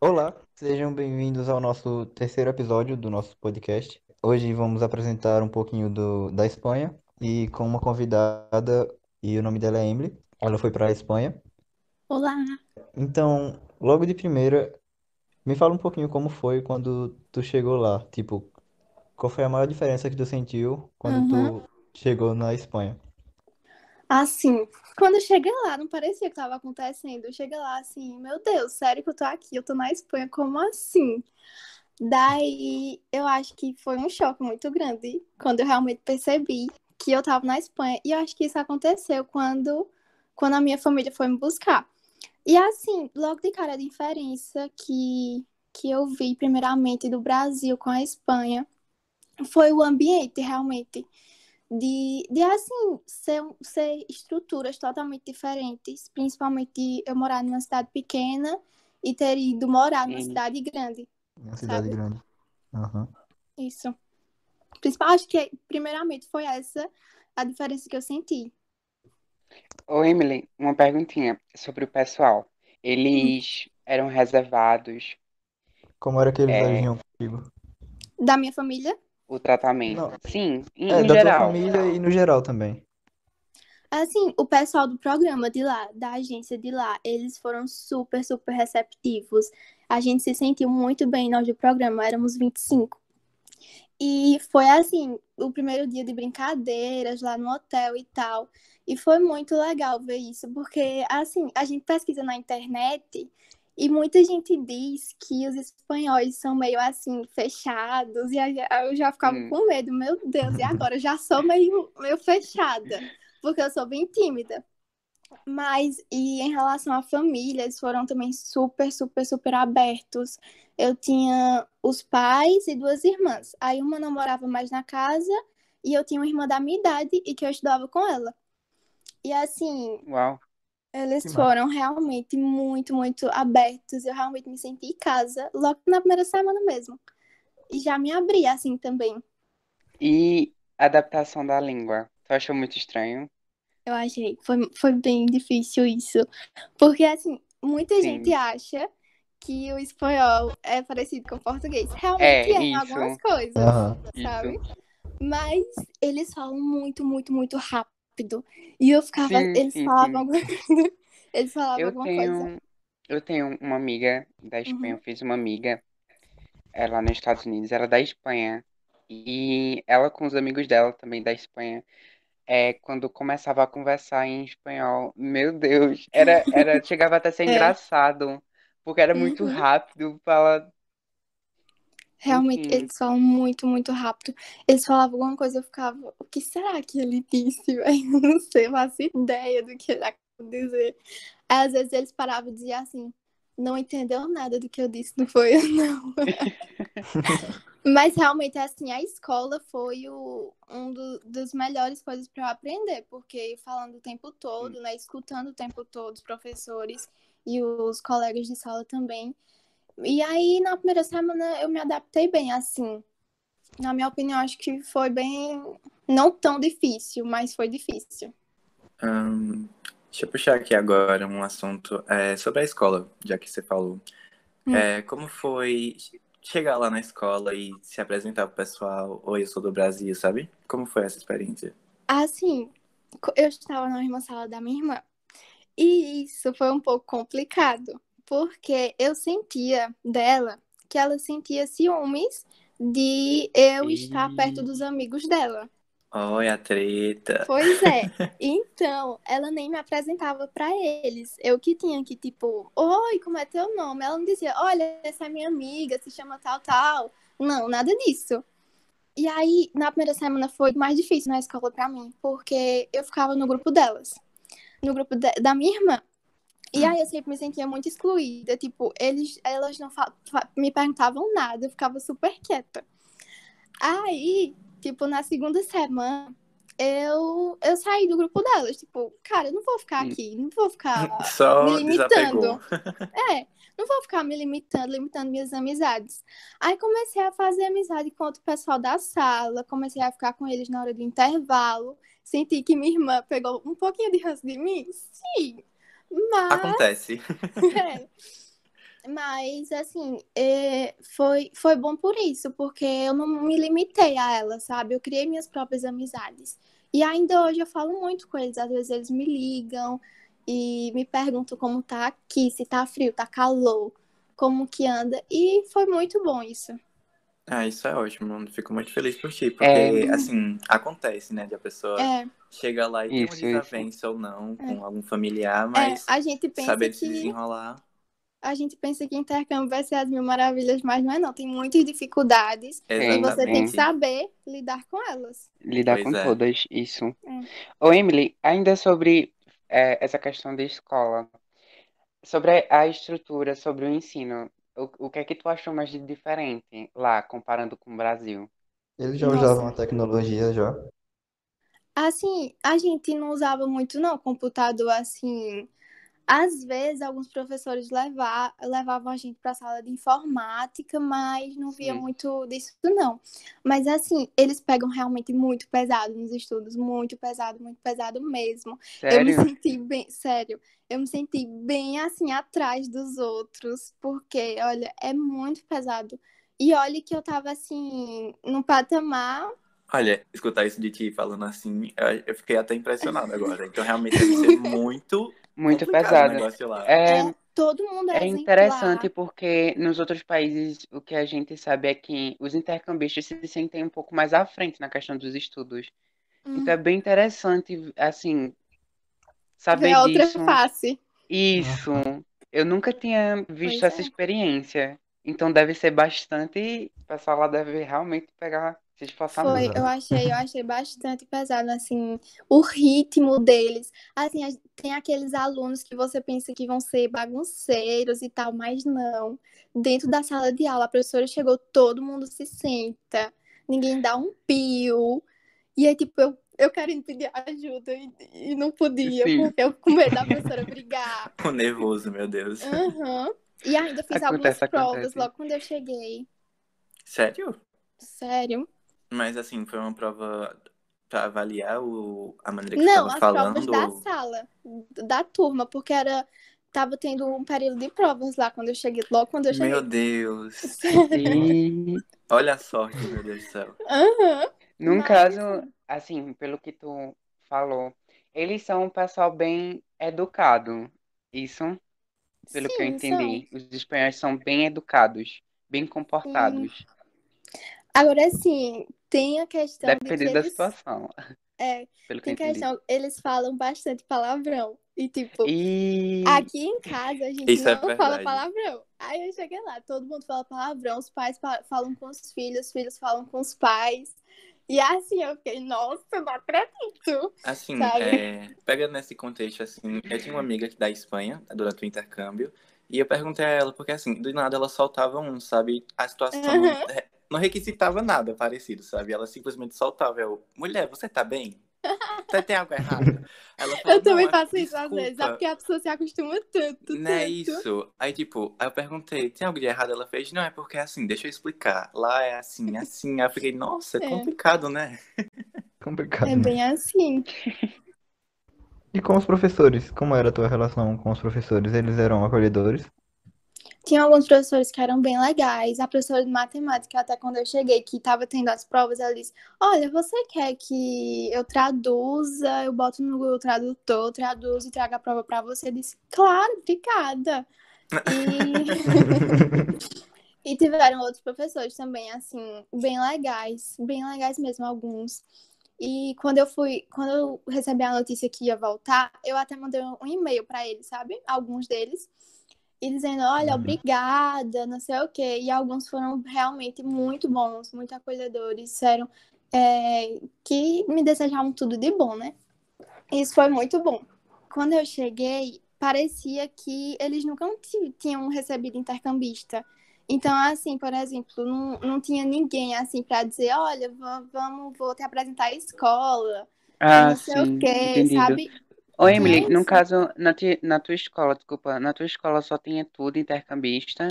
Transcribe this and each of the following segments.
Olá, sejam bem-vindos ao nosso terceiro episódio do nosso podcast. Hoje vamos apresentar um pouquinho do, da Espanha e com uma convidada, e o nome dela é Emily. Ela foi para a Espanha. Olá! Então, logo de primeira, me fala um pouquinho como foi quando tu chegou lá. Tipo, qual foi a maior diferença que tu sentiu quando Uhum. tu chegou na Espanha? Assim, quando cheguei lá, não parecia que estava acontecendo. Cheguei lá assim, meu Deus, sério que eu tô aqui? Eu tô na Espanha, como assim? Daí eu acho que foi um choque muito grande quando eu realmente percebi que eu tava na Espanha. E eu acho que isso aconteceu quando, quando a minha família foi me buscar. E assim, logo de cara a diferença que, que eu vi primeiramente do Brasil com a Espanha foi o ambiente, realmente. De, de assim, ser, ser estruturas totalmente diferentes, principalmente eu morar numa cidade pequena e ter ido morar numa cidade grande, Uma cidade sabe? grande. Aham. Isso. Principal, acho que primeiramente foi essa a diferença que eu senti. Ô, Emily, uma perguntinha sobre o pessoal. Hum. Eles eram reservados, Como era que eles é, agiam contigo? Da minha família, o tratamento? Não, Sim, em, é, em da tua geral. família e no geral também. assim, o pessoal do programa de lá, da agência de lá, eles foram super, super receptivos. A gente se sentiu muito bem nós do programa, éramos 25. E foi assim, o primeiro dia de brincadeiras lá no hotel e tal. E foi muito legal ver isso, porque assim, a gente pesquisa na internet e muita gente diz que os espanhóis são meio assim, fechados, e aí eu já ficava Hum, com medo, meu Deus, e agora? Eu já sou meio, meio fechada, porque eu sou bem tímida. Mas, e em relação à família, eles foram também super, super, super abertos. Eu tinha os pais e duas irmãs. Aí uma não morava mais na casa e eu tinha uma irmã da minha idade e que eu estudava com ela. E assim, uau. Eles Que massa. foram realmente muito, muito abertos. Eu realmente me senti em casa logo na primeira semana mesmo. E já me abri assim também. E adaptação da língua? Tu achou muito estranho? Eu achei, foi, foi bem difícil isso. Porque, assim, muita gente Sim. acha que o espanhol é parecido com o português. Realmente É, é em algumas coisas, Aham. sabe? isso. Mas eles falam muito, muito, muito rápido. E eu ficava, Sim, eles sim, falavam sim. alguma coisa. Eles falavam Eu alguma coisa. tenho, eu tenho uma amiga da Espanha, Uhum. eu fiz uma amiga lá nos Estados Unidos, ela é da Espanha. E ela com os amigos dela também da Espanha. É, quando começava a conversar em espanhol, meu Deus, era, era, chegava até a ser É. engraçado, porque era muito Uhum. rápido, fala, Realmente, enfim, eles falam muito, muito rápido. Eles falavam alguma coisa, eu ficava, o que será que ele disse? Eu não sei, eu faço ideia do que ele acabou de dizer. Aí, às vezes eles paravam e diziam assim, não entendeu nada do que eu disse, não foi eu, não. Mas realmente, assim, a escola foi o, um do- dos melhores coisas para eu aprender, porque falando o tempo todo, né, escutando o tempo todo os professores e os colegas de sala também. E aí, na primeira semana, eu me adaptei bem, assim. Na minha opinião, acho que foi bem. Não tão difícil, mas foi difícil. Deixa eu puxar aqui agora um assunto é, sobre a escola, já que você falou. Hum. É, como foi chegar lá na escola e se apresentar pro pessoal? Oi, eu sou do Brasil, sabe? Como foi essa experiência? Assim, eu estava na mesma sala da minha irmã. E isso foi um pouco complicado, porque eu sentia dela que ela sentia ciúmes de eu estar perto dos amigos dela. olha a treta. Pois é. Então, ela nem me apresentava pra eles. Eu que tinha que, tipo, oi, como é teu nome? Ela não dizia, olha, essa é minha amiga, se chama tal, tal. Não, nada disso. E aí, na primeira semana foi mais difícil na escola pra mim, porque eu ficava no grupo delas, no grupo de- da minha irmã. E aí eu sempre me sentia muito excluída, tipo, eles, elas não me perguntavam nada, eu ficava super quieta. Aí, tipo, na segunda semana, eu, eu saí do grupo delas, tipo, cara, eu não vou ficar Hum. aqui, não vou ficar me Só limitando. desapegou. É, não vou ficar me limitando, limitando minhas amizades. Aí comecei a fazer amizade com outro pessoal da sala, comecei a ficar com eles na hora do intervalo. Senti que minha irmã pegou um pouquinho de ranço de mim, sim, mas Acontece. é. Mas, assim, é, foi, foi bom por isso, porque eu não me limitei a ela, sabe? Eu criei minhas próprias amizades. E ainda hoje eu falo muito com eles. Às vezes eles me ligam e me perguntam como tá aqui, se tá frio, tá calor, como que anda. E foi muito bom isso. Ah, isso é ótimo. Fico muito feliz por ti, porque, É. assim, acontece, né, de a pessoa É, chega lá e tem uma Isso, isso. desavença ou não com algum familiar, é, mas a gente pensa saber se que desenrolar. a gente pensa que intercâmbio vai ser as mil maravilhas, mas não é não. Tem muitas dificuldades e você tem que Exatamente. saber lidar com elas. Lidar Pois com é. todas, isso. É. Ô, Emily, ainda sobre é, essa questão da escola, sobre a estrutura, sobre o ensino, o, o que é que tu achou mais de diferente lá, comparando com o Brasil? Eles já Nossa. usavam a tecnologia já. Assim, a gente não usava muito não computador assim. Às vezes alguns professores leva- levavam a gente para a sala de informática, mas não via Sim. muito disso não. Mas assim, eles pegam realmente muito pesado nos estudos, muito pesado, muito pesado mesmo. Eu me Sério? senti bem, sério, eu me senti bem assim atrás dos outros, porque olha, é muito pesado. E olha que eu tava assim, num patamar Olha, escutar isso de ti falando assim, eu- eu fiquei até impressionado agora. Então, realmente deve ser muito Muito lá. É, É, todo mundo é, é interessante porque nos outros países o que a gente sabe é que os intercambistas se sentem um pouco mais à frente na questão dos estudos. Hum, Então é bem interessante, assim, ver saber a outra disso. face. Isso. Eu nunca tinha visto Pois essa é. experiência. Então deve ser bastante. O pessoal lá deve realmente pegar, se esforçar Foi, eu achei, eu achei bastante pesado, assim, o ritmo deles. Assim, tem aqueles alunos que você pensa que vão ser bagunceiros e tal, mas não. Dentro da sala de aula, a professora chegou, todo mundo se senta, ninguém dá um pio. E aí, tipo, eu, eu querendo pedir ajuda e, e não podia, Sim. porque eu com medo da professora brigar. O nervoso, meu Deus. Aham. E ainda fiz algumas Acontece, provas acontece. logo quando eu cheguei. Sério? Sério. Mas assim, foi uma prova pra avaliar o... a maneira que Não, você as tava provas falando? da ou- sala, da turma, porque era. Tava tendo um período de provas lá quando eu cheguei, logo quando eu cheguei. Meu Deus. E Olha a sorte, meu Deus do céu. Aham. num Mas- caso, assim, pelo que tu falou, eles são um pessoal bem educado. Isso, pelo que eu Sim, entendi. Os espanhóis são bem educados, bem comportados. Agora, assim, tem a questão de que Depende da eles. situação, É, pelo que tem a entendi. questão, eles falam bastante palavrão. E, tipo, E aqui em casa a gente Isso é não fala verdade. palavrão. Aí eu cheguei lá, todo mundo fala palavrão, os pais fa- falam com os filhos, os filhos falam com os pais. E assim eu fiquei, nossa, não acredito. Assim, é, pegando nesse contexto, assim, eu tinha uma amiga da Espanha durante o intercâmbio, e eu perguntei a ela, porque assim, do nada ela soltava um, sabe? A situação Uhum. É, não requisitava nada parecido, sabe? Ela simplesmente soltava. Eu, mulher, você tá bem? Você tem algo errado? Ela falou, Eu também "Não, faço isso às vezes, é porque a pessoa se acostuma tanto, Não é tanto. isso. Aí, tipo, aí eu perguntei, tem algo de errado? Ela fez, não, é porque é assim, deixa eu explicar. Lá é assim, assim. Aí eu fiquei, nossa, é É. complicado, né? Complicado. É bem assim. E com os professores? Como era a tua relação com os professores? Eles eram acolhedores? Tinha alguns professores que eram bem legais. A professora de matemática, até quando eu cheguei, que estava tendo as provas, ela disse: Olha, você quer que eu traduza? Eu boto no Google Tradutor, traduzo e trago a prova para você? Eu disse: Claro, obrigada. E... e tiveram outros professores também, assim, bem legais, bem legais mesmo, alguns. E quando eu fui, quando eu recebi a notícia que ia voltar, eu até mandei um e-mail para eles, sabe? Alguns deles. E dizendo, olha, Uhum. obrigada, não sei o quê. E alguns foram realmente muito bons, muito acolhedores, disseram é, que me desejavam tudo de bom, né? Isso foi muito bom. Quando eu cheguei, parecia que eles nunca ti- tinham recebido intercambista. Então, assim, por exemplo, não, não tinha ninguém assim para dizer, olha, va- vamos, vou te apresentar a escola, Ah, não sei sim, o quê, entendido. sabe? Ô, Emily, no caso, na, ti- na tua escola, desculpa, na tua escola só tinha tudo intercambista?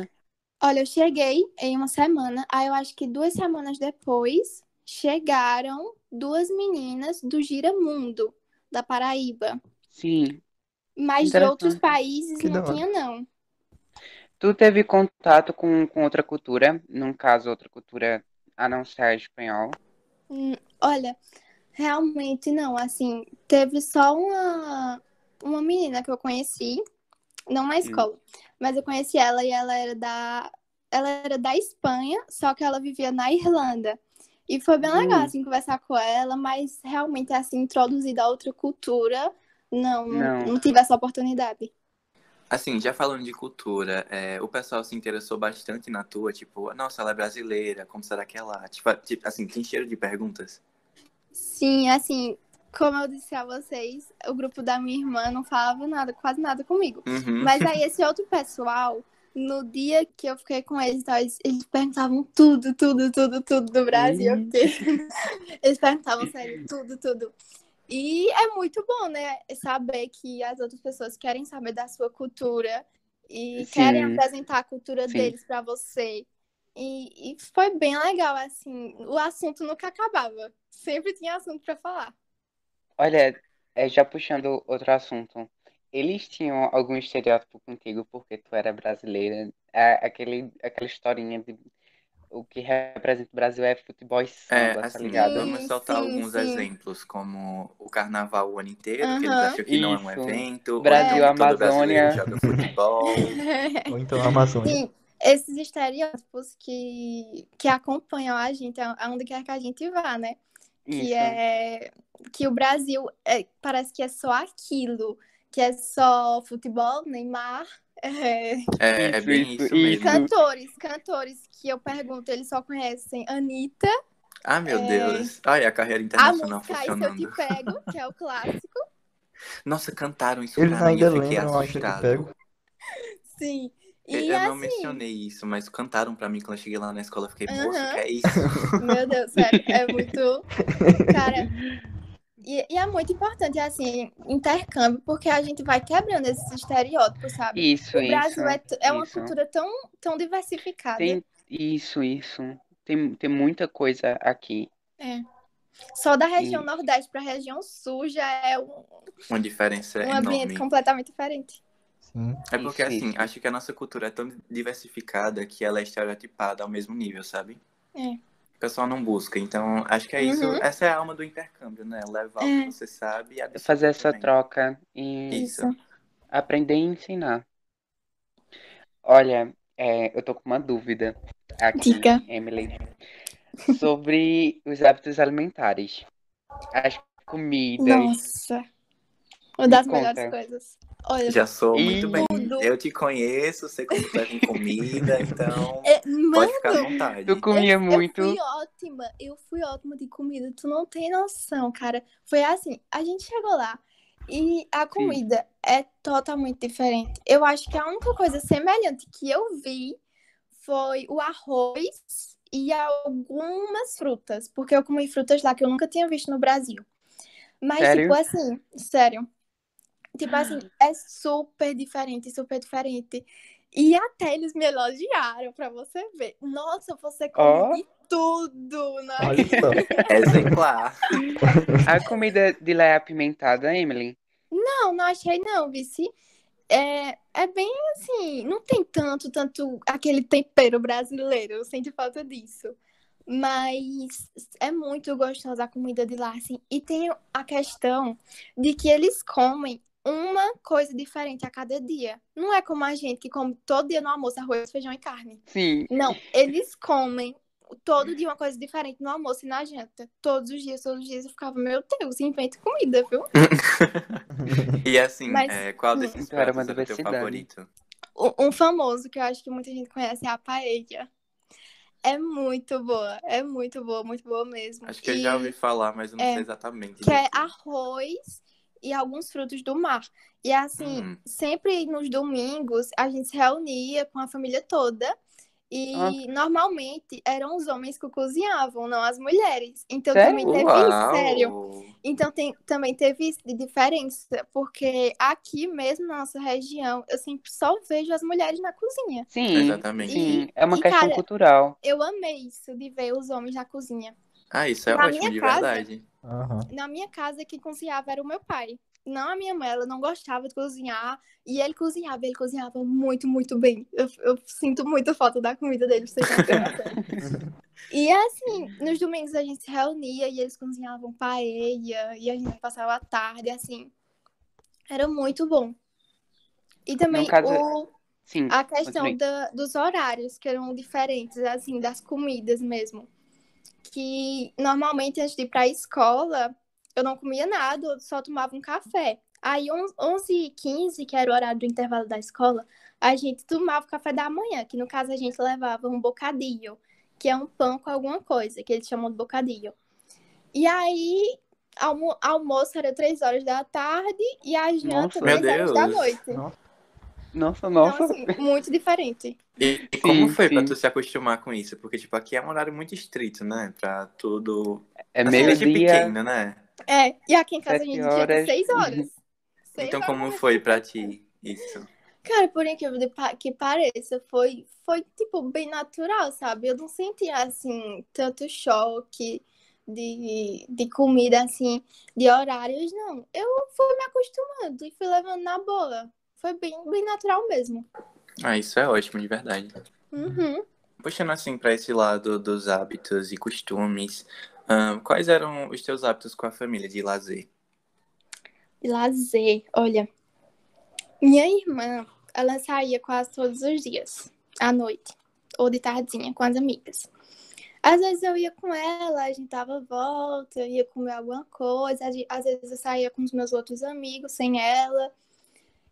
Olha, eu cheguei em uma semana, aí eu acho que duas semanas depois chegaram duas meninas do Giramundo, da Paraíba. Sim. Mas de outros Interessante. países Que não da hora. tinha, não. Tu teve contato com, com outra cultura, num caso, outra cultura a não ser espanhol? Hum, olha, realmente não. Assim, teve só uma, uma menina que eu conheci, não na escola, mas eu conheci ela e ela era da, ela era da Espanha, só que ela vivia na Irlanda. E foi bem legal, Hum. assim, conversar com ela, mas realmente, assim, introduzida a outra cultura, não, não, Não. não tive essa oportunidade. Assim, já falando de cultura, é, o pessoal se interessou bastante na tua, tipo, nossa, ela é brasileira, como será que é lá? Tipo, tipo, assim, tem cheiro de perguntas? Sim, assim, como eu disse a vocês, o grupo da minha irmã não falava nada, quase nada comigo. Uhum. Mas aí esse outro pessoal, no dia que eu fiquei com eles, então, eles, eles perguntavam tudo, tudo, tudo, tudo do Brasil. Eles perguntavam sério, tudo, tudo. E é muito bom, né? Saber que as outras pessoas querem saber da sua cultura e Sim. querem apresentar a cultura Sim. deles pra você. E, e foi bem legal, assim. O assunto nunca acabava. Sempre tinha assunto pra falar. Olha, é, já puxando outro assunto, eles tinham algum estereótipo contigo porque tu era brasileira? É, aquele, aquela historinha de o que representa o Brasil é futebol e É, samba, tá assim, ligado? vamos Sim, soltar sim, alguns sim. exemplos, como o carnaval o ano inteiro, que eles acham que não é um Isso. evento, ou Brasil, então que todo Amazônia. joga futebol. Ou então a Amazônia. Esses estereótipos que, que acompanham a gente, a- aonde quer que a gente vá, né? Que Isso. é que o Brasil é, parece que é só aquilo, que é só futebol, Neymar, é, É, é Isso, bem isso, isso isso. mesmo. cantores, cantores que eu pergunto, eles só conhecem Anitta, Ah, meu É. Deus. Olha a carreira a internacional música Aí Se Eu Te funcionando. Pego, que é o clássico. Nossa, cantaram isso Eles pra mim, ainda eu fiquei lembram, assustado. pego. Sim. Eu E eu não assim, mencionei isso, mas cantaram pra mim quando eu cheguei lá na escola. Eu fiquei, moço, Aham. que é isso? Meu Deus, sério, é muito. Cara, e, e é muito importante, assim, intercâmbio, porque a gente vai quebrando esses estereótipos, sabe? Isso, o Brasil isso, é, é uma isso. cultura tão, tão diversificada. Tem isso, isso. Tem, tem muita coisa aqui. É. Só da região E- Nordeste para a região Sul já é um, Uma diferença um ambiente enorme. completamente diferente. Sim. É porque, assim, acho que a nossa cultura é tão diversificada que ela é estereotipada ao mesmo nível, sabe? É. O pessoal não busca. Então, acho que é isso. Uhum. Essa é a alma do intercâmbio, né? Levar o É. que você sabe e Fazer essa também. troca e Isso. aprender e ensinar. Olha, é, eu tô com uma dúvida aqui, Diga. Emily, sobre os hábitos alimentares. As comidas. Nossa. Uma das conta. melhores coisas. Olha, Já sou E- muito bem. Eu te conheço, sei como tu é com comida, então é, pode ficar à mano, vontade. Tu comia eu, muito. eu fui ótima, eu fui ótima de comida, tu não tem noção, cara. Foi assim, a gente chegou lá e a comida é totalmente diferente. Eu acho que a única coisa semelhante que eu vi foi o arroz e algumas frutas, porque eu comi frutas lá que eu nunca tinha visto no Brasil. Mas, Sério? tipo assim, sério. Tipo assim, é super diferente, super diferente. E até eles me elogiaram pra você ver. Nossa, você come de tudo, né? Olha só. Exemplar. A comida de lá é apimentada, Emily? Não, não achei não, Vici. É, é bem assim, não tem tanto, tanto aquele tempero brasileiro, eu sinto falta disso. Mas é muito gostosa a comida de lá, assim. E tem a questão de que eles comem uma coisa diferente a cada dia. Não é como a gente que come todo dia no almoço arroz, feijão e carne. Sim. Não, eles comem todo dia uma coisa diferente no almoço e na janta. Todos os dias, todos os dias eu ficava, meu Deus, inventa comida, viu? E assim, Mas- é, qual desses era pratos uma era o teu favorito? Um famoso que eu acho que muita gente conhece é a paella. É muito boa, é muito boa, muito boa mesmo. Acho que eu E já ouvi falar, mas eu não é, sei exatamente. que é arroz e alguns frutos do mar. E assim, Hum. sempre nos domingos a gente se reunia com a família toda. E Ah. normalmente eram os homens que cozinhavam, não as mulheres. Então Sério? também teve isso, Uau! sério. Então tem, também teve isso de diferença, porque aqui mesmo na nossa região, eu sempre só vejo as mulheres na cozinha. Sim. Exatamente. Sim. É uma E, questão cara, cultural. Eu amei isso, de ver os homens na cozinha. Ah, isso é Na ótimo, de casa- verdade. Na minha casa, quem cozinhava era o meu pai. não a minha mãe, ela não gostava de cozinhar. E ele cozinhava, ele cozinhava muito, muito bem. Eu, eu sinto muita falta da comida dele, pra vocês terem. E assim, nos domingos a gente se reunia e eles cozinhavam paella e a gente passava a tarde, assim. Era muito bom. E também caso- o, Sim, a questão da- dos horários, que eram diferentes, assim, das comidas mesmo. Que normalmente antes de ir pra escola, eu não comia nada, eu só tomava um café. Aí, on- 11h15, que era o horário do intervalo da escola, a gente tomava o café da manhã, que no caso a gente levava um bocadillo, que é um pão com alguma coisa, que eles chamam de bocadillo. E aí, almo almoço era 3 horas da tarde e a janta Nossa. 10 Meu horas da noite. Nossa. Nossa, Então, nossa. assim, muito diferente. E, e como Sim, foi pra sim. tu se acostumar com isso? Porque, tipo, aqui é um horário muito estrito, né? Pra tudo. É Assim, meio dia. pequeno, né? É, e aqui em casa a Sete gente tinha horas. 6 horas. Seis Então, horas como foi pra ti isso? Cara, por incrível de que pareça, foi, foi tipo bem natural, sabe? Eu não senti assim tanto choque de, de comida, assim, de horários, não. Eu fui me acostumando e fui levando na boa. Foi bem, bem natural mesmo. Ah, isso é ótimo, de verdade. Uhum. Puxando assim pra esse lado dos hábitos e costumes, quais eram os teus hábitos com a família de lazer? E lazer, olha. Minha irmã, ela saía quase todos os dias, à noite, ou de tardinha, com as amigas. Às vezes eu ia com ela, a gente dava volta, ia comer alguma coisa, às vezes eu saía com os meus outros amigos, sem ela.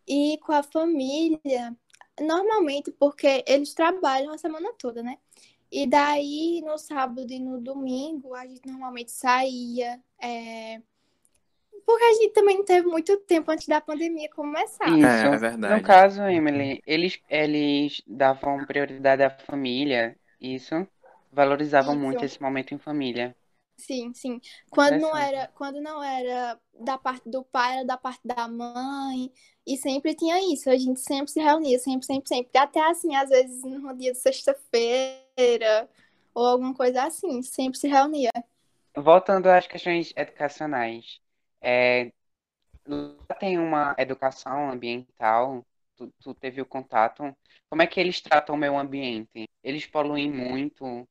E com a família, normalmente porque eles trabalham a semana toda, né? E daí, no sábado e no domingo, a gente normalmente saía, é, porque a gente também não teve muito tempo antes da pandemia começar. Isso. É, é verdade. No caso, Emily, eles, eles davam prioridade à família, isso. Valorizavam Isso. muito esse momento em família. Sim, sim. Quando não era, quando não era da parte do pai, era da parte da mãe. E sempre tinha isso. A gente sempre se reunia, sempre, sempre, sempre. Até assim, às vezes no dia de sexta-feira ou alguma coisa assim, sempre se reunia. Voltando às questões educacionais, é, lá tem uma educação ambiental, tu, tu teve o contato. Como é que eles tratam o meio ambiente? Eles poluem muito?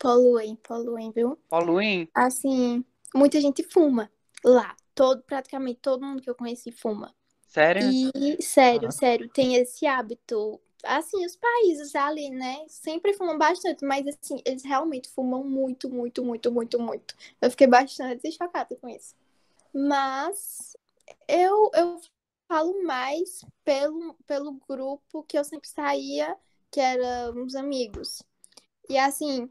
Poluem, poluem, viu? Poluem? Assim, muita gente fuma lá. Todo, praticamente todo mundo que eu conheci fuma. Sério? E, sério, Ah. sério, tem esse hábito. Assim, os países ali, né? Sempre fumam bastante, mas assim, eles realmente fumam muito, muito, muito, muito, muito. Eu fiquei bastante chocada com isso. Mas eu, eu falo mais pelo, pelo grupo que eu sempre saía, que eram uns amigos. E assim,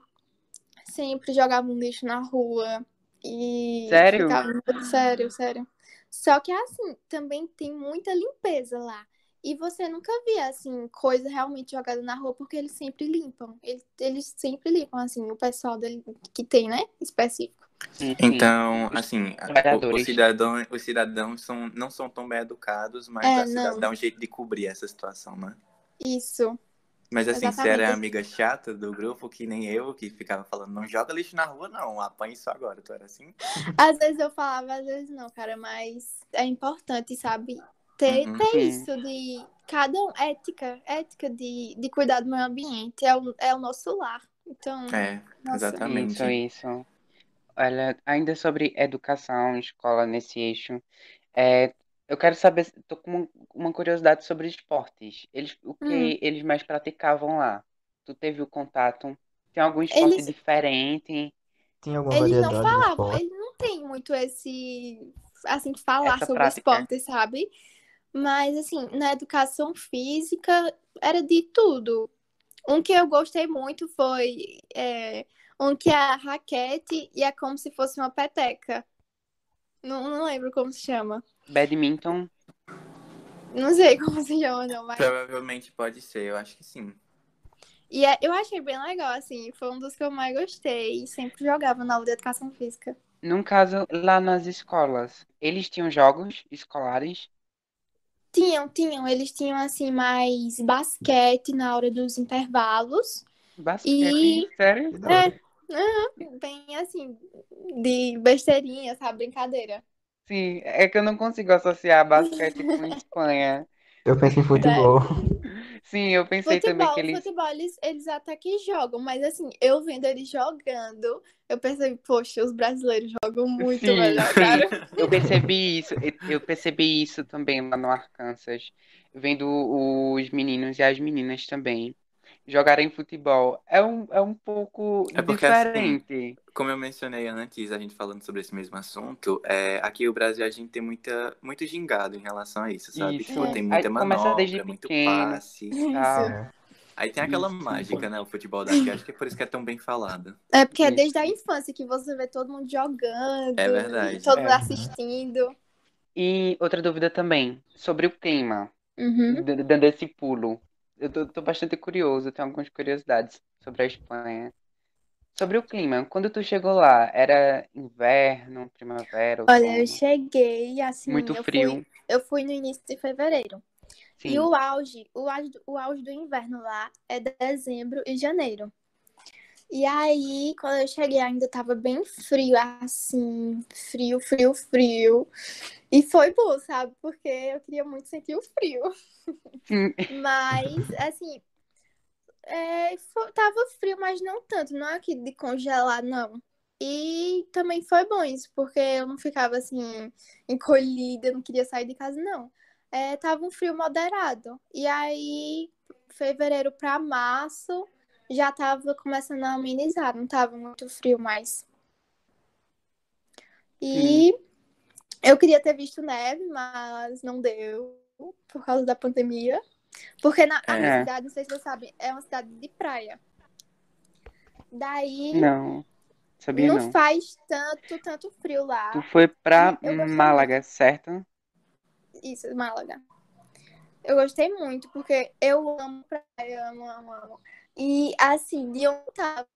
sempre jogavam lixo na rua. E Sério? ficava muito sério, sério. Só que assim, também tem muita limpeza lá. E você nunca via, assim, coisa realmente jogada na rua, porque eles sempre limpam. Eles, eles sempre limpam, assim, o pessoal dele, que tem, né? Específico. Sim. Então, assim, os cidadãos, os cidadãos são, não são tão bem educados, mas É, a cidade dá um jeito de cobrir essa situação, né? Isso. Mas assim, você Exatamente. era a amiga chata do grupo, que nem eu, que ficava falando, não joga lixo na rua, não, apanhe isso agora. Tu era assim? Às vezes eu falava, às vezes não, cara, mas é importante, sabe? Ter, Uhum. ter isso de cada um, ética, ética de, de cuidar do meio ambiente. É o, é o nosso lar. Então, É, nossa. exatamente. Isso, isso. Olha, ainda sobre educação, escola nesse eixo, é, eu quero saber, tô com uma, uma curiosidade sobre esportes. Eles, o que Hum. eles mais praticavam lá? Tu teve o contato? Tem algum esporte Eles- diferente? Tinha alguma Eles não variedade de falavam, esporte? eles não têm muito esse, assim, falar Essa sobre prática. esporte, sabe? Mas, assim, na educação física era de tudo. Um que eu gostei muito foi é, um que é a raquete e é como se fosse uma peteca. Não, não lembro como se chama. Badminton? Não sei como se chama, não, mas. Provavelmente pode ser, eu acho que sim. E é- eu achei bem legal, assim. Foi um dos que eu mais gostei. E sempre jogava na aula de educação física. Num caso, lá nas escolas, eles tinham jogos escolares? Tinham, tinham. Eles tinham, assim, mais basquete na hora dos intervalos. Basquete? E- Sério? Da hora. Bem, assim, de besteirinha, sabe? Brincadeira. Sim, é que eu não consigo associar basquete com Espanha. Eu penso em futebol. Sim, eu pensei também Futebol, que eles. futebol eles, eles até que jogam, mas assim, eu vendo eles jogando, eu percebi, poxa, os brasileiros jogam muito Sim, melhor, sim. cara. Eu percebi isso, eu percebi isso também lá no Arkansas, vendo os meninos e as meninas também jogarem futebol. É um, é um pouco É porque, assim, diferente. Como eu mencionei antes, a gente falando sobre esse mesmo assunto, é, aqui no Brasil a gente tem muita, muito gingado em relação a isso, sabe? Isso. Tipo, tem Aí muita começa manobra, desde muito pequeno. passe. Tal. É. Aí tem aquela Isso. mágica, né? O futebol daqui, acho que é por isso que é tão bem falado. É porque é Isso. desde a infância que você vê todo mundo jogando, É verdade. todo mundo É. assistindo. E outra dúvida também, sobre o clima, Uhum. dando esse pulo. Eu tô, tô bastante curioso, tenho algumas curiosidades sobre a Espanha. Sobre o clima, quando tu chegou lá, era inverno, primavera, Olha, eu outono? cheguei assim, Muito eu frio. fui, eu fui no início de fevereiro. E Sim. o auge, o auge, o auge do inverno lá é dezembro e janeiro. E aí, quando eu cheguei, ainda tava bem frio, assim, frio, frio, frio. E foi bom, sabe? Porque eu queria muito sentir o frio. Mas, assim, é, fo- tava frio, mas não tanto, não é aqui de congelar, não. E também foi bom isso, porque eu não ficava assim, encolhida, não queria sair de casa, não. É, tava um frio moderado. E aí, fevereiro pra março, já tava começando a amenizar, não tava muito frio mais. E eu queria ter visto neve, mas não deu, por causa da pandemia. Porque na a minha É. cidade, não sei se vocês sabem, é uma cidade de praia. Daí Não, sabia não não. faz tanto, tanto frio lá. Tu foi pra Málaga, certo? Isso, Málaga. Eu gostei muito, porque eu amo praia, amo, amo, amo. E assim, de onde eu tava,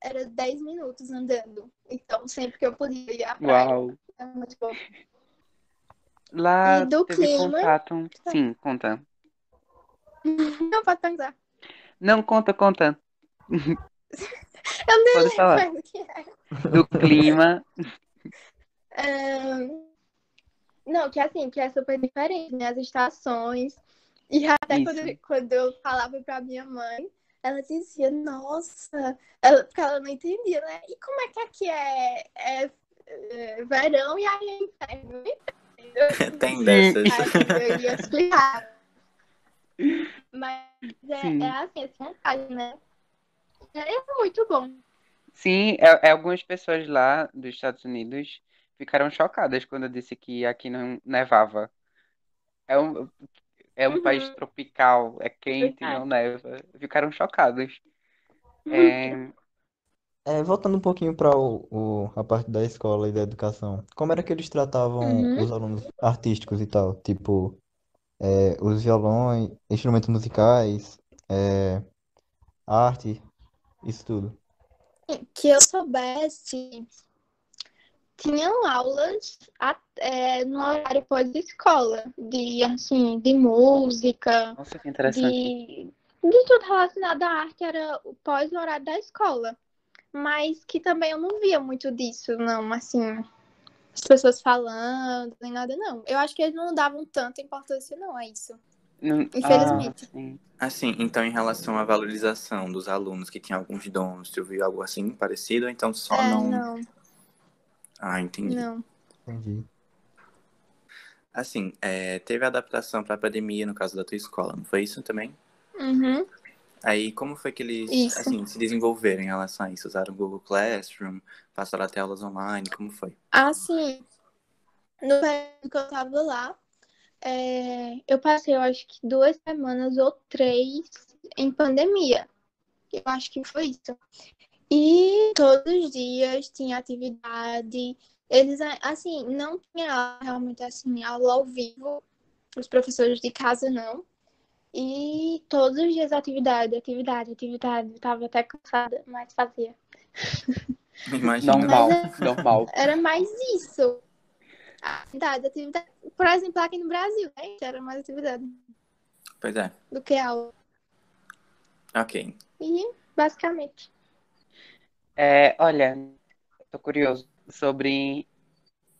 era 10 minutos andando. Então, sempre que eu podia ir à praia. Uau. É muito bom. Lá E do teve clima? contato. Sim, conta. Não pode pensar. Não, conta, conta. Eu nem Pode falar. lembro o que é. Do clima. Ahn, Não, que assim, que é super diferente, né? As estações. E até quando, Isso. quando eu falava pra minha mãe, ela dizia, nossa, ela, porque ela não entendia, né? E como é que aqui é, é, é verão e aí é inverno? Entendeu? Tem dessas. Aí eu ia explicar. Mas é, Sim. é assim, essa vontade, né? É muito bom. Sim, é, é, algumas pessoas lá dos Estados Unidos ficaram chocadas quando eu disse que aqui não nevava. É um, é um Uhum. país tropical, é quente, não neva. Ficaram chocados. É, É, voltando um pouquinho para o, o- a parte da escola e da educação, como era que eles tratavam Uhum. os alunos artísticos e tal? Tipo, é, os violões, instrumentos musicais, é, arte, isso tudo. que eu soubesse, tinham aulas a- é, no horário pós-escola, de assim, de música, nossa, que interessante. de, de tudo relacionado à arte, era o pós-horário da escola. Mas que também eu não via muito disso, não, assim, as pessoas falando, nem nada, não. Eu acho que eles não davam tanta importância, não, a isso. Não- Infelizmente. ah, sim. Assim, então em relação à valorização dos alunos que tinham alguns dons, tu viu algo assim parecido? Ou então só é, não. não, Ah, entendi. não. Entendi. Assim, é, teve adaptação para a pandemia no caso da tua escola, não foi isso também? Uhum. Aí, como foi que eles Isso. assim, se desenvolveram em relação a isso? Usaram o Google Classroom, passaram até aulas online, como foi? Assim, no período que eu tava lá, é, eu passei, eu acho que duas semanas ou três em pandemia. Eu acho que foi isso. E todos os dias tinha atividade. Eles, assim, não tinha realmente assim, aula ao vivo, os professores de casa não. E todos os dias atividade, atividade, atividade. Eu tava até cansada, mas fazia. Imagina. Normal, Mas normal. Era mais isso. Atividade, atividade. Por exemplo, aqui no Brasil, né? Era mais atividade Pois é. do que aula. Ok. E, basicamente. É, olha, tô curioso sobre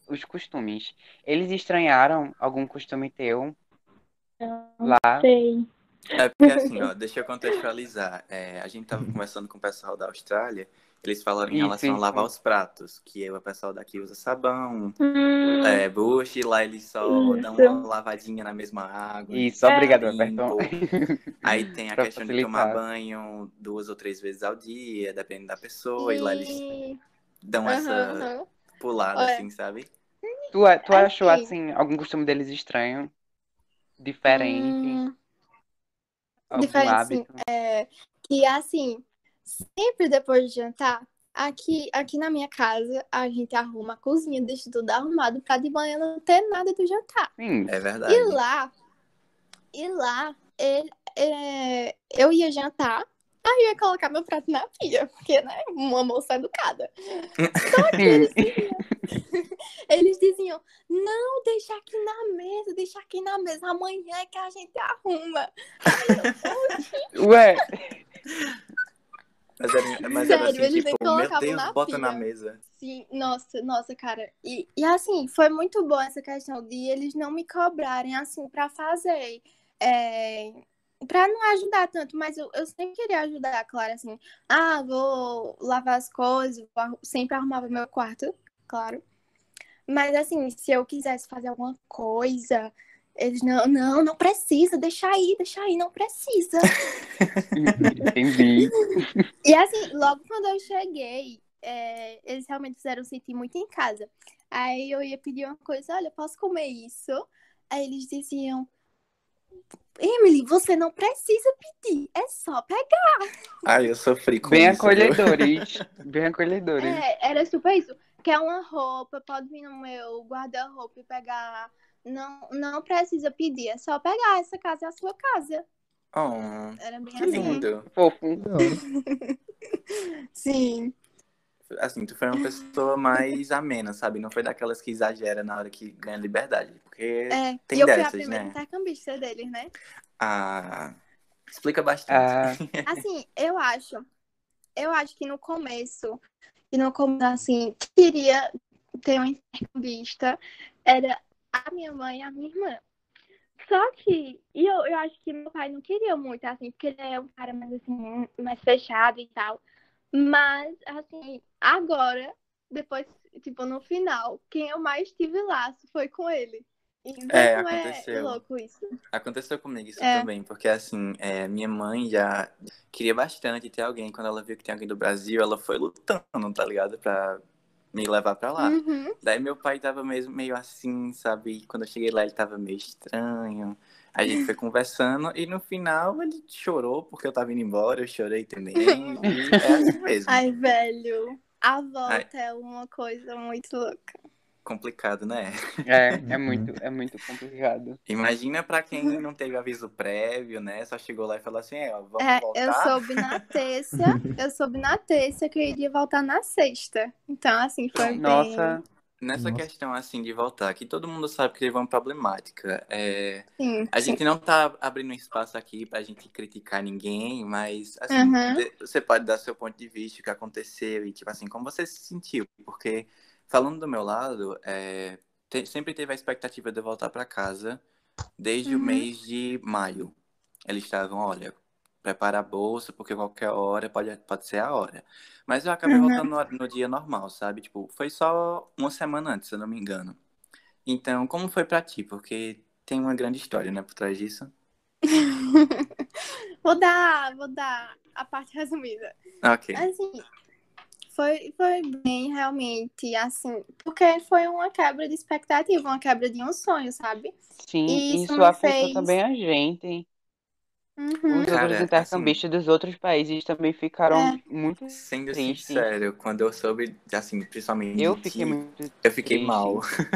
os costumes. Eles estranharam algum costume teu lá? sei. É porque assim, ó, deixa eu contextualizar. É, a gente tava conversando com o pessoal da Austrália, eles falaram em relação a isso. lavar os pratos, que o pessoal daqui usa sabão, Hum, é, bush, e lá eles só dão Isso. uma lavadinha na mesma água. Isso, É. obrigado. Roberto. Aí tem a questão de tomar facilitar. banho duas ou três vezes ao dia, dependendo da pessoa, e lá eles e- dão Aham, essa aham. pulada, Olha. assim, sabe? Tu, tu achou, Assim. assim, algum costume deles estranho? Diferente? Hum, diferente, sim. hábito? É, que assim, sempre depois de jantar, aqui, aqui na minha casa, a gente arruma a cozinha, deixa tudo arrumado pra de manhã não ter nada do jantar. Sim. É verdade. E lá, e lá, ele, é, eu ia jantar, aí eu ia colocar meu prato na pia, porque, né, uma moça educada. Só que eles eles diziam, não, deixa aqui na mesa, deixa aqui na mesa, amanhã é que a gente arruma. Ué, Mas era, mas era Sério, assim, eles nem tipo, meu colocavam Deus, na bota na pia. mesa. Sim, nossa, nossa, cara. E, e assim, foi muito bom essa questão de eles não me cobrarem assim pra fazer. É, pra não ajudar tanto, mas eu, eu sempre queria ajudar, claro, assim. Ah, vou lavar as coisas, vou arru- sempre arrumava meu quarto, claro. Mas assim, se eu quisesse fazer alguma coisa, eles não, não, não precisa, deixa aí, deixa aí, não precisa. entendi. E assim, logo quando eu cheguei, é, eles realmente fizeram sentir muito em casa. Aí eu ia pedir uma coisa, olha, posso comer isso? Aí eles diziam, Emily, você não precisa pedir, é só pegar. Ai, eu sofri com Bem isso. acolhedores. Bem acolhedores. É, era super isso. Quer uma roupa, pode vir no meu guarda-roupa e pegar. Não, não precisa pedir, é só pegar. Essa casa é a sua casa. Oh, Era bem que assim. lindo. Fofo. Sim. Assim, tu foi uma pessoa mais amena, sabe? Não foi daquelas que exagera na hora que ganha liberdade. Porque É, Tem e eu fui a dessas, primeira né? intercambista deles, né? ah, explica bastante. Ah, Assim, eu acho. Eu acho que no começo, e no começo, assim, queria ter uma intercambista, era a minha mãe e a minha irmã. Só que, e eu, eu acho que meu pai não queria muito, assim, porque ele é um cara mais assim, mais fechado e tal. Mas, assim, agora, depois, tipo, no final, quem eu mais tive laço foi com ele. Então É, é aconteceu. louco isso. Aconteceu comigo isso É. também, porque assim, é, minha mãe já queria bastante ter alguém. Quando ela viu que tinha alguém do Brasil, ela foi lutando, tá ligado? Pra me levar pra lá. Uhum. Daí meu pai tava mesmo meio assim, sabe? Quando eu cheguei lá, ele tava meio estranho. A gente foi conversando e no final ele chorou porque eu tava indo embora, eu chorei também. E é assim mesmo. Ai, velho. A volta é uma coisa muito louca. Complicado, né? é, é muito, é muito complicado. Imagina pra quem não teve aviso prévio, né? Só chegou lá e falou assim, é, ó, vamos É, voltar. eu soube na terça, eu soube na terça que eu iria voltar na sexta. Então, assim, foi bem... Nossa, Nessa Nossa. questão, assim, de voltar, que todo mundo sabe que teve uma problemática. É, Sim, a sim. gente não tá abrindo um espaço aqui pra gente criticar ninguém, mas, assim, Uhum. você pode dar seu ponto de vista, o que aconteceu e, tipo assim, como você se sentiu. Porque, falando do meu lado, é, te- sempre teve a expectativa de eu voltar pra casa desde o Uhum. mês de maio. Eles estavam, olha, prepara a bolsa, porque qualquer hora pode, pode ser a hora. Mas eu acabei Uhum. voltando no, no dia normal, sabe? Tipo, foi só uma semana antes, se eu não me engano. Então, como foi pra ti? Porque tem uma grande história, né, por trás disso. Vou dar, vou dar a parte resumida. Ok. Assim, foi, foi bem realmente, assim, porque foi uma quebra de expectativa, uma quebra de um sonho, sabe? sim, Isso isso me afetou fez- também a gente. Uhum. Os Cara, outros intercambistas dos outros países também ficaram É. muito Sendo triste. sincero, quando eu soube, assim, principalmente Eu fiquei muito eu fiquei triste. mal.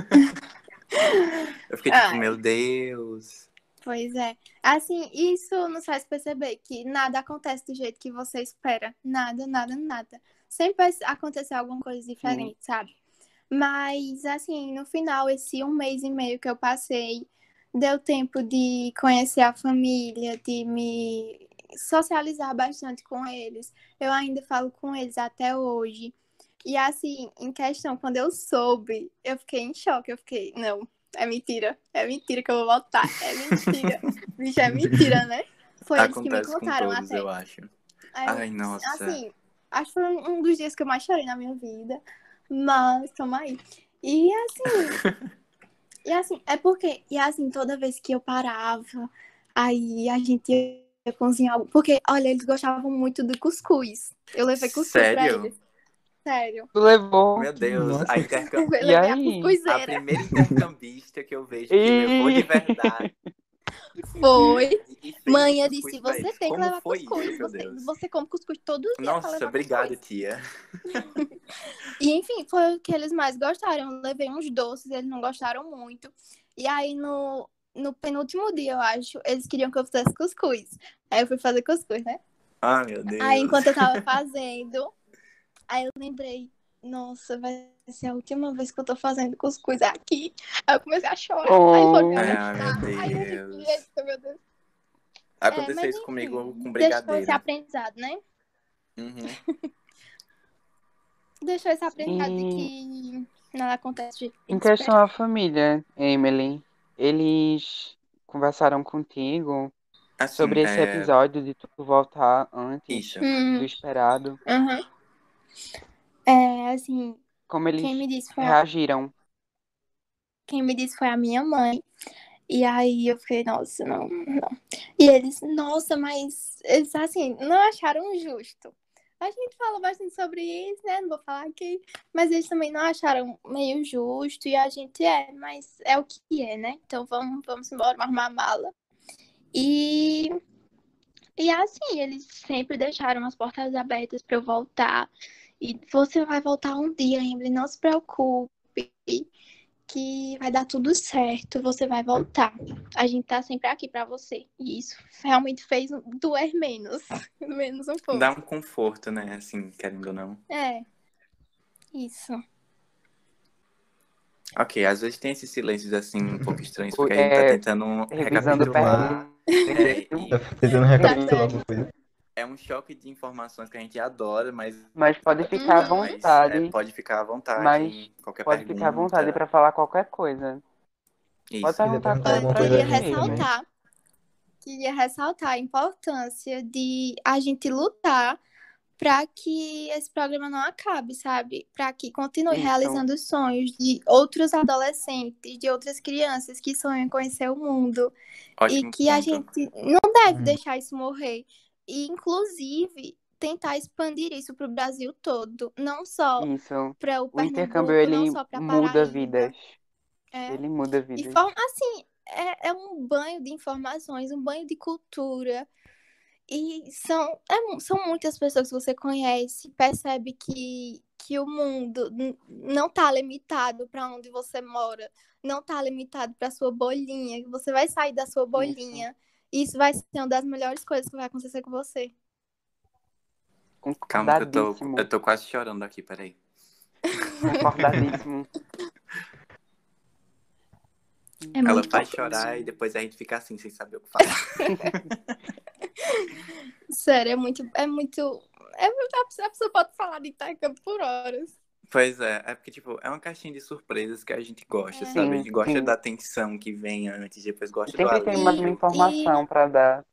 eu fiquei tipo, Ai. meu Deus. Pois é. Assim, isso nos faz perceber que nada acontece do jeito que você espera. Nada, nada, nada. Sempre vai acontecer alguma coisa diferente, sabe? Mas, assim, no final, esse um mês e meio que eu passei, deu tempo de conhecer a família, de me socializar bastante com eles. Eu ainda falo com eles até hoje. E assim, em questão, quando eu soube, eu fiquei em choque. Eu fiquei, não, é mentira. É mentira que eu vou voltar. É mentira. Bicho, é mentira, né? Foi eles que me Acontece contaram todos, até. eu acho. Aí, Ai, nossa. Assim, acho que foi um dos dias que eu mais chorei na minha vida. Mas, toma aí. E assim. e assim, é porque. E assim, toda vez que eu parava, aí a gente ia cozinhar. Porque, olha, eles gostavam muito do cuscuz. Eu levei cuscuz pra Sério? eles. Sério. Tu levou. Meu Deus, Nossa. a, intercam... Eu E a aí? a cuscuzeira. primeira intercambista que eu vejo que Ih. levou de verdade. Foi. Mãe, eu disse, você tem que Como levar cuscuz. isso, você, Deus? você come cuscuz todo dia Nossa, levar obrigado, cuscuz. tia. E enfim, foi o que eles mais gostaram. Eu levei uns doces, eles não gostaram muito. E aí no, no penúltimo dia, eu acho, eles queriam que eu fizesse cuscuz. Aí eu fui fazer cuscuz, né? Ah, meu Deus. Aí enquanto eu tava fazendo, aí eu lembrei, nossa, vai ser a última vez que eu tô fazendo cuscuz aqui. Aí eu comecei a chorar. Oh. Aí foi Ah, arrastar. meu Aí eu Deus. disse, "Eita, meu Deus. Aconteceu É, isso enfim, comigo com Deixou esse brigadeiro. aprendizado, né? Uhum. Deixou esse aprendizado de E- que nada acontece Em questão à família, Emily, eles conversaram contigo Assim, sobre esse é, episódio de tu voltar antes Isso. espera. Hum, do esperado. aham. É, assim, Como eles quem me disse foi a reagiram. quem me disse foi a minha mãe. E aí eu fiquei, nossa, não, não. E eles, nossa, mas eles assim, não acharam justo. A gente fala bastante sobre isso, né? Não vou falar aqui. Mas eles também não acharam meio justo. E a gente é, mas é o que é, né? Então vamos, vamos embora, vamos arrumar a mala. E, e assim, eles sempre deixaram as portas abertas para eu voltar. E você vai voltar um dia, Emily, não se preocupe que vai dar tudo certo, você vai voltar. A gente tá sempre aqui pra você. E isso realmente fez doer menos, menos um pouco. Dá um conforto, né? Assim, querendo ou não. É. Isso. Ok, às vezes tem esses silêncios assim um pouco estranhos, porque a gente tá é, tentando recapitular. É, e Tá tentando recapitular Tá alguma coisa. É um choque de informações que a gente adora, mas, Mas pode ficar à mas, vontade. é, pode ficar à vontade. Mas qualquer Pode pergunta. ficar à vontade para falar qualquer coisa. Isso. Pode perguntar Eu alguma qualquer coisa queria a ressaltar. Queria ressaltar a importância de a gente lutar para que esse programa não acabe, sabe? Para que continue Isso. realizando os sonhos de outros adolescentes, de outras crianças que sonham em conhecer o mundo. Ótimo e que a ponto. gente não deve Hum. deixar isso morrer. E, inclusive, tentar expandir isso para o Brasil todo. Não só Isso. para o O intercâmbio ele não só para muda vidas. É. Ele muda E vidas. forma, assim, é, é um banho de informações, um banho de cultura. E são, é são muitas pessoas que você conhece, percebe que, que o mundo não tá limitado para onde você mora, não tá limitado para sua bolinha, que você vai sair da sua bolinha. E isso vai ser uma das melhores coisas que vai acontecer com você. Calma eu tô, eu tô quase chorando aqui, peraí. Concordadíssimo. É Ela importante. chorar e depois a gente fica assim, sem saber o que falar. Sério, é muito, é muito. É muito a pessoa- a pessoa pode falar de intercâmbio por horas. Pois é, é porque, tipo, é uma caixinha de surpresas que a gente gosta, É. sabe? A Sim, gente gosta sim. da atenção que vem antes, depois gosta do Sempre tem mais uma informação para dar.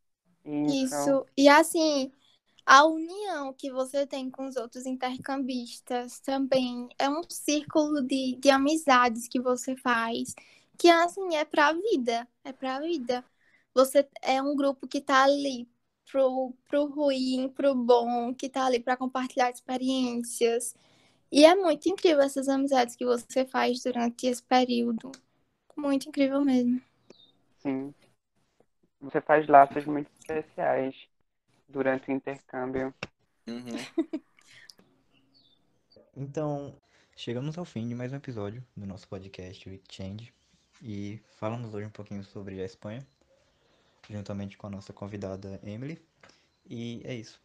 Isso. Isso. E assim, a união que você tem com os outros intercambistas também é um círculo de, de amizades que você faz, que assim, é pra vida, é pra vida. Você é um grupo que tá ali pro, pro ruim, pro bom, que tá ali pra compartilhar experiências. E é muito incrível essas amizades que você faz durante esse período. Muito incrível mesmo. Sim. Você faz laços muito especiais durante o intercâmbio. Uhum. Então, chegamos ao fim de mais um episódio do nosso podcast Week Change. E falamos hoje um pouquinho sobre a Espanha, juntamente com a nossa convidada Emily. E é isso.